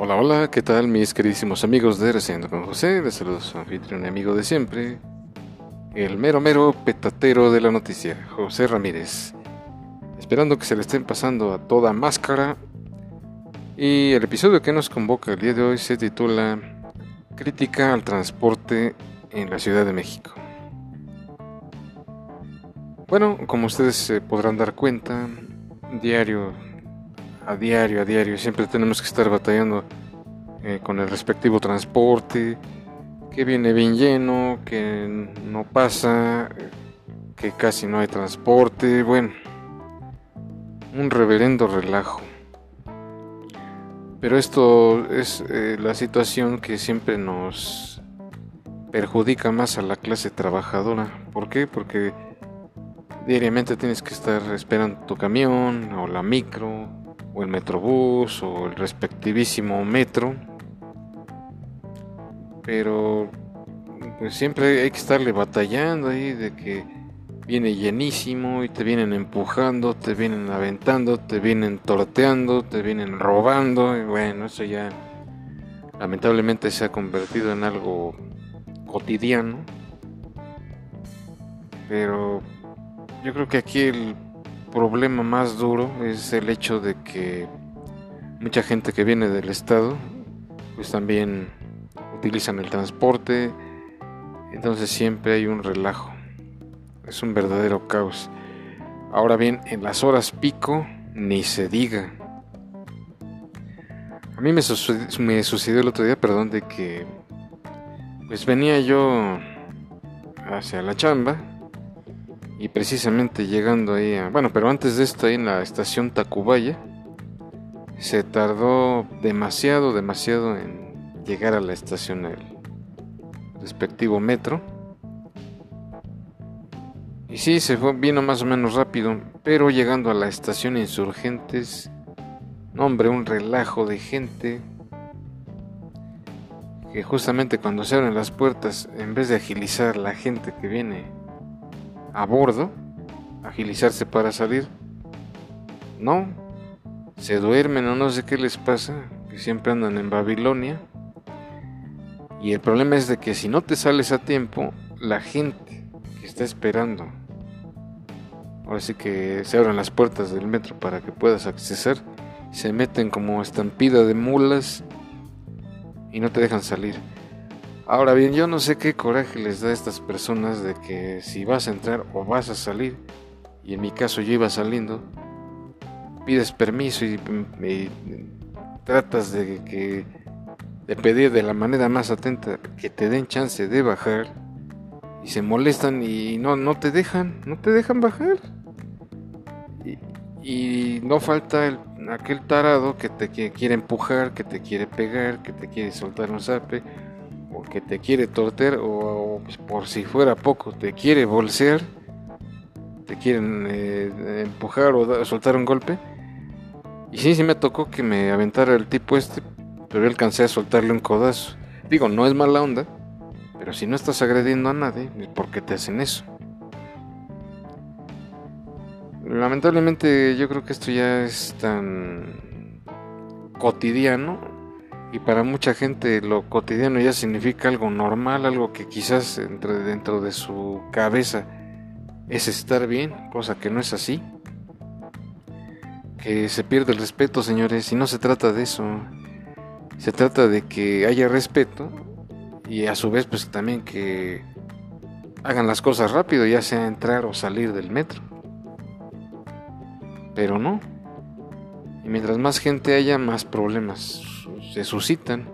Hola, hola, ¿qué tal mis queridísimos amigos de Reciendo con José? Les saludo su anfitrión y amigo de siempre, el mero mero petatero de la noticia, José Ramírez. Esperando que se le estén pasando a toda máscara. Y el episodio que nos convoca el día de hoy se titula Crítica al transporte en la Ciudad de México. Bueno, como ustedes se podrán dar cuenta, diario a diario, a diario, siempre tenemos que estar batallando eh, con el respectivo transporte, que viene bien lleno, que no pasa, que casi no hay transporte, bueno, un reverendo relajo. Pero esto es eh, la situación que siempre nos perjudica más a la clase trabajadora. ¿Por qué? Porque diariamente tienes que estar esperando tu camión o la micro o el metrobús o el respectivísimo metro. Pero pues siempre hay que estarle batallando ahí de que viene llenísimo y te vienen empujando, te vienen aventando, te vienen torteando, te vienen robando y bueno, eso ya lamentablemente se ha convertido en algo cotidiano. Pero yo creo que aquí el problema más duro es el hecho de que mucha gente que viene del estado pues también utilizan el transporte, entonces siempre hay un relajo es un verdadero caos. Ahora bien, en las horas pico, ni se diga. A mí me, sucedió, el otro día, perdón, de que pues venía yo hacia la chamba y precisamente llegando ahí, a, bueno, pero antes de esto ahí en la estación Tacubaya, se tardó demasiado, demasiado en llegar a la estación el respectivo metro. Y sí, se vino más o menos rápido, pero llegando a la estación Insurgentes, no hombre, un relajo de gente que justamente cuando se abren las puertas, en vez de agilizar la gente que viene a bordo, agilizarse para salir, no, se duermen o no sé qué les pasa, que siempre andan en Babilonia. Y el problema es de que si no te sales a tiempo, la gente que está esperando ahora sí que se abren las puertas del metro para que puedas acceder, se meten como estampida de mulas y no te dejan salir. Ahora bien, yo no sé qué coraje les da a estas personas de que si vas a entrar o vas a salir, y en mi caso yo iba saliendo, pides permiso y, tratas de que de pedir de la manera más atenta que te den chance de bajar y se molestan y no no te dejan, no te dejan bajar. Y, no falta aquel tarado que te quiere empujar, que te quiere pegar, que te quiere soltar un zape, o que te quiere torter, o, pues, por si fuera poco, te quiere bolsear, te quieren eh, empujar o soltar un golpe. Y sí, sí me tocó que me aventara el tipo este, pero yo alcancé a soltarle un codazo. Digo, no es mala onda, pero si no estás agrediendo a nadie, ¿por qué te hacen eso? Lamentablemente yo creo que esto ya es tan cotidiano y para mucha gente lo cotidiano ya significa algo normal, algo que quizás entre dentro de su cabeza es estar bien, cosa que no es así. Que se pierde el respeto, señores, y no se trata de eso. Se trata de que haya respeto y a su vez pues también que hagan las cosas rápido, ya sea entrar o salir del metro pero no. Y mientras más gente haya, más problemas se suscitan.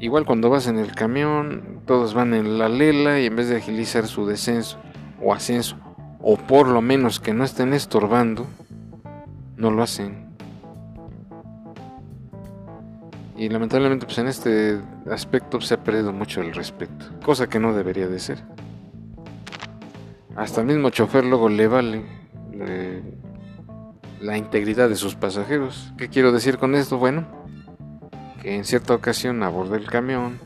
Igual cuando vas en el camión, todos van en la lela y en vez de agilizar su descenso o ascenso, o por lo menos que no estén estorbando, no lo hacen. Y lamentablemente pues en este aspecto se ha perdido mucho el respeto, cosa que no debería de ser. Hasta el mismo chofer luego le vale, la integridad de sus pasajeros. ¿Qué quiero decir con esto? Bueno, que en cierta ocasión abordé el camión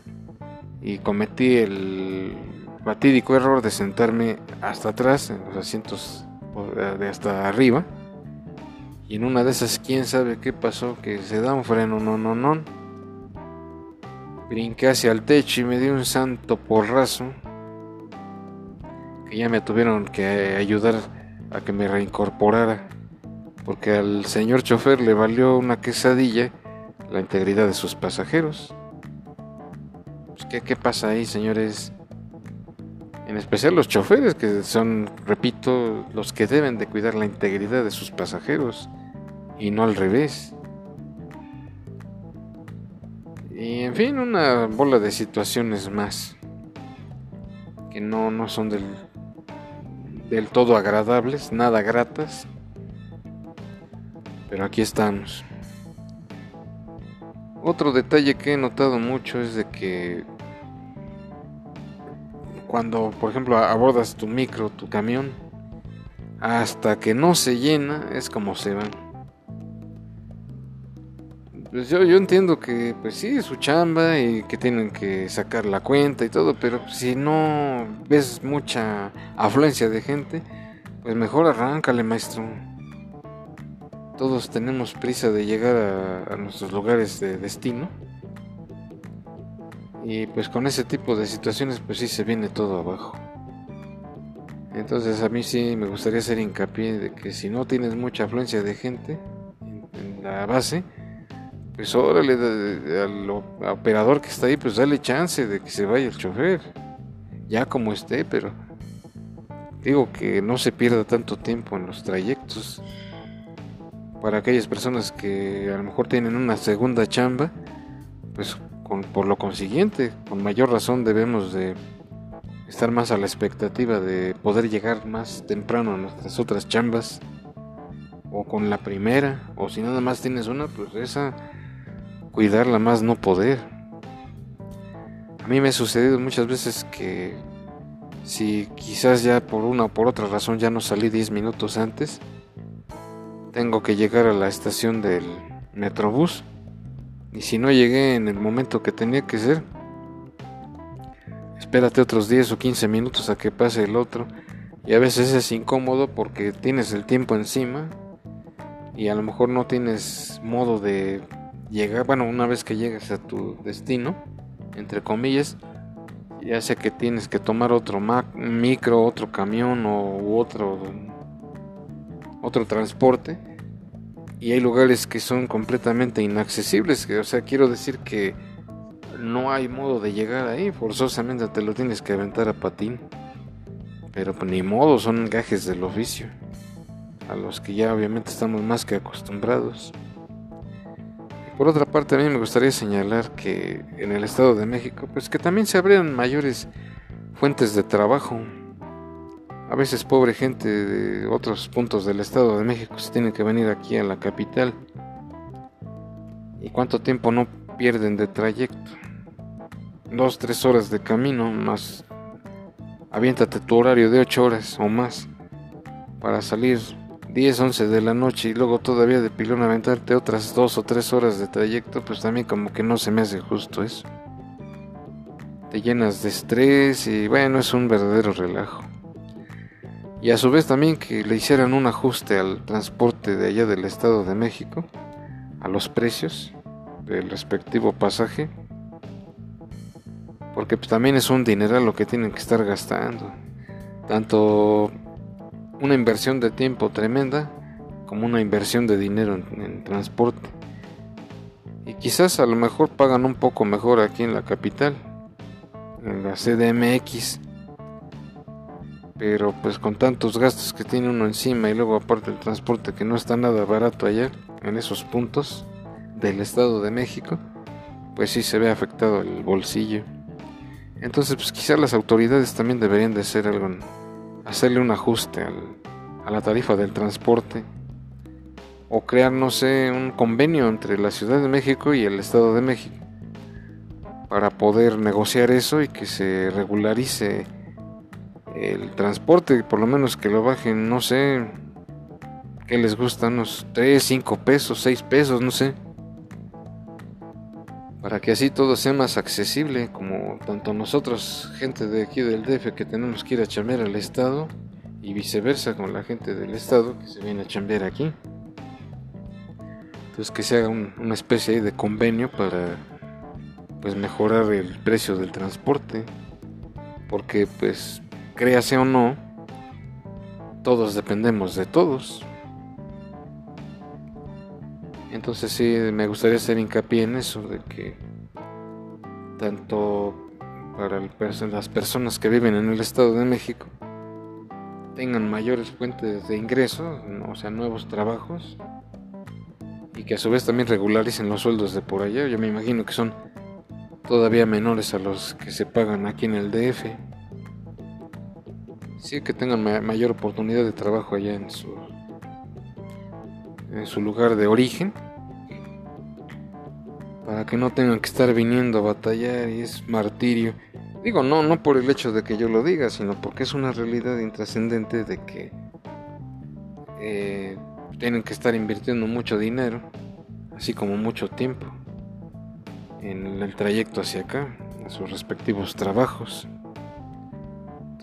y cometí el fatídico error de sentarme hasta atrás, en los asientos de hasta arriba, Y en una de esas, quién sabe qué pasó, que se da un freno, no, no, no. Brinqué hacia el techo y me dio un santo porrazo. Que ya me tuvieron que ayudar a que me reincorporara. Porque al señor chofer le valió una quesadilla la integridad de sus pasajeros. Pues, ¿qué, ¿Qué pasa ahí, señores? En especial los choferes, que son, repito, los que deben de cuidar la integridad de sus pasajeros y no al revés. Y en fin, una bola de situaciones más que no, no son del, del todo agradables, nada gratas. Pero aquí estamos. Otro detalle que he notado mucho es de que cuando, por ejemplo, abordas tu micro, tu camión, hasta que no se llena, es como se van. Pues yo, yo entiendo que, pues sí, es su chamba y que tienen que sacar la cuenta y todo, pero si no ves mucha afluencia de gente, pues mejor arráncale, maestro. Todos tenemos prisa de llegar a nuestros lugares de destino. Y pues con ese tipo de situaciones pues sí se viene todo abajo. Entonces a mí sí me gustaría hacer hincapié de que si no tienes mucha afluencia de gente en, la base, pues órale al operador que está ahí, pues dale chance de que se vaya el chofer. Ya como esté, pero digo que no se pierda tanto tiempo en los trayectos. Para aquellas personas que a lo mejor tienen una segunda chamba, pues por lo consiguiente, con mayor razón debemos de estar más a la expectativa de poder llegar más temprano a nuestras otras chambas o con la primera o si nada más tienes una pues esa cuidarla más no poder. A mí me ha sucedido muchas veces que si quizás ya por una o por otra razón ya no salí 10 minutos antes tengo que llegar a la estación del metrobús y si no llegué en el momento que tenía que ser, espérate otros 10 o 15 minutos a que pase el otro. Y a veces es incómodo porque tienes el tiempo encima y a lo mejor no tienes modo de llegar, bueno, una vez que llegas a tu destino, entre comillas, ya sea que tienes que tomar otro micro, otro camión o otro otro transporte y hay lugares que son completamente inaccesibles, o sea, quiero decir que no hay modo de llegar ahí, forzosamente te lo tienes que aventar a patín. Pero pues, ni modo, son gajes del oficio, a los que ya obviamente estamos más que acostumbrados. por otra parte, a mí me gustaría señalar que en el Estado de México, pues que también se abrieron mayores fuentes de trabajo a veces pobre gente de otros puntos del Estado de México se tiene que venir aquí a la capital. ¿Y cuánto tiempo no pierden de trayecto? Dos, tres horas de camino más. Aviéntate tu horario de ocho horas o más para salir 10, 11 de la noche y luego todavía de pilón aventarte otras dos o tres horas de trayecto, pues también como que no se me hace justo eso. Te llenas de estrés y bueno, es un verdadero relajo y a su vez también que le hicieran un ajuste al transporte de allá del Estado de México, a los precios del respectivo pasaje, porque pues, también es un dineral lo que tienen que estar gastando, tanto una inversión de tiempo tremenda como una inversión de dinero en, en transporte. Y quizás a lo mejor pagan un poco mejor aquí en la capital, en la CDMX, pero pues con tantos gastos que tiene uno encima y luego aparte el transporte que no está nada barato allá en esos puntos del Estado de México, pues sí se ve afectado el bolsillo. Entonces pues quizás las autoridades también deberían de hacer algo, hacerle un ajuste a la tarifa del transporte o crear no sé un convenio entre la Ciudad de México y el Estado de México para poder negociar eso y que se regularice el transporte, por lo menos que lo bajen, no sé, que les gusta, unos 3, 5 pesos, 6 pesos, no sé. Para que así todo sea más accesible, como tanto nosotros, gente de aquí del DF, que tenemos que ir a chambear al Estado, y viceversa con la gente del Estado que se viene a chambear aquí. Entonces que se haga una especie de convenio para pues mejorar el precio del transporte. Porque pues créase o no, todos dependemos de todos. Entonces sí, me gustaría hacer hincapié en eso, de que tanto para las personas que viven en el Estado de México tengan mayores fuentes de ingresos, o sea, nuevos trabajos, y que a su vez también regularicen los sueldos de por allá. Yo me imagino que son todavía menores a los que se pagan aquí en el DF. Sí, que tengan mayor oportunidad de trabajo allá en su, lugar de origen, para que no tengan que estar viniendo a batallar y es martirio. Digo, no, no por el hecho de que yo lo diga, sino porque es una realidad intrascendente de que eh, tienen que estar invirtiendo mucho dinero, así como mucho tiempo, en el trayecto hacia acá, en sus respectivos trabajos.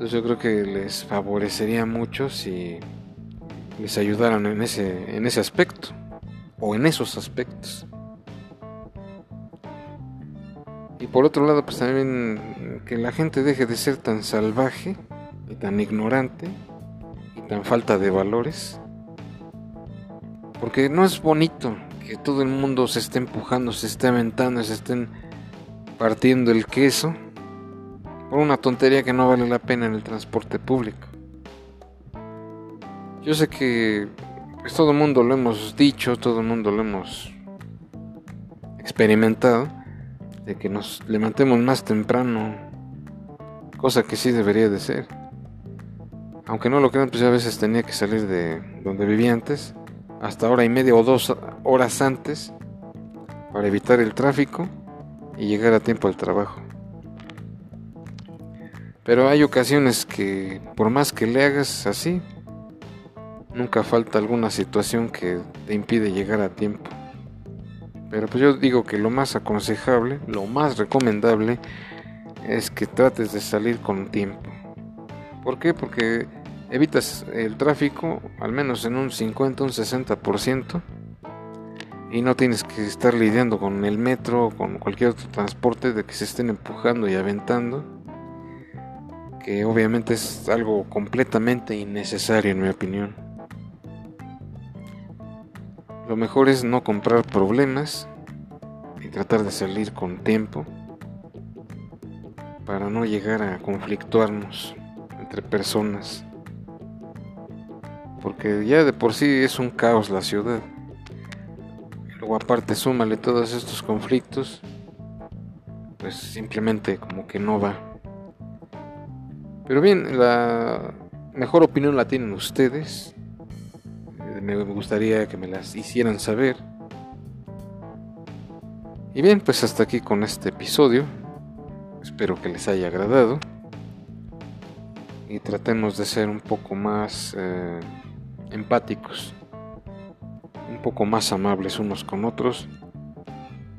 Entonces yo creo que les favorecería mucho si les ayudaran en ese, en ese aspecto, o en esos aspectos. Y por otro lado, pues también que la gente deje de ser tan salvaje y tan ignorante y tan falta de valores. Porque no es bonito que todo el mundo se esté empujando, se esté aventando, se estén partiendo el queso por una tontería que no vale la pena en el transporte público. Yo sé que pues, todo el mundo lo hemos dicho, todo el mundo lo hemos experimentado de que nos levantemos más temprano, cosa que sí debería de ser. Aunque no lo crean, pues a veces tenía que salir de donde vivía antes, hasta hora y media o dos horas antes, para evitar el tráfico y llegar a tiempo al trabajo. Pero hay ocasiones que, por más que le hagas así, nunca falta alguna situación que te impide llegar a tiempo. Pero pues yo digo que lo más aconsejable, lo más recomendable es que trates de salir con tiempo. ¿Por qué? Porque evitas el tráfico al menos en un 50, un 60% y no tienes que estar lidiando con el metro o con cualquier otro transporte de que se estén empujando y aventando, que obviamente es algo completamente innecesario en mi opinión. Lo mejor es no comprar problemas y tratar de salir con tiempo para no llegar a conflictuarnos entre personas. Porque ya de por sí es un caos la ciudad. Luego aparte súmale todos estos conflictos, pues simplemente como que no va. Pero bien, la mejor opinión la tienen ustedes me gustaría que me las hicieran saber. Y bien, pues hasta aquí con este episodio. Espero que les haya agradado. Y tratemos de ser un poco más eh, empáticos, un poco más amables unos con otros,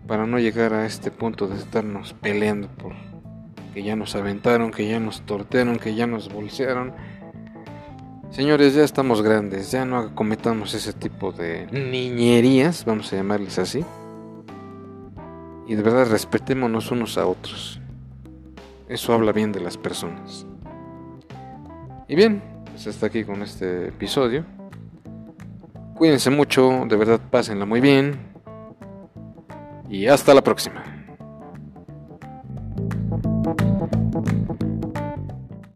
para no llegar a este punto de estarnos peleando por que ya nos aventaron, que ya nos tortearon, que ya nos bolsearon Señores, ya estamos grandes, ya no cometamos ese tipo de niñerías, vamos a llamarles así. Y de verdad respetémonos unos a otros. Eso habla bien de las personas. Y bien, pues hasta aquí con este episodio. Cuídense mucho, de verdad pásenla muy bien. Y hasta la próxima.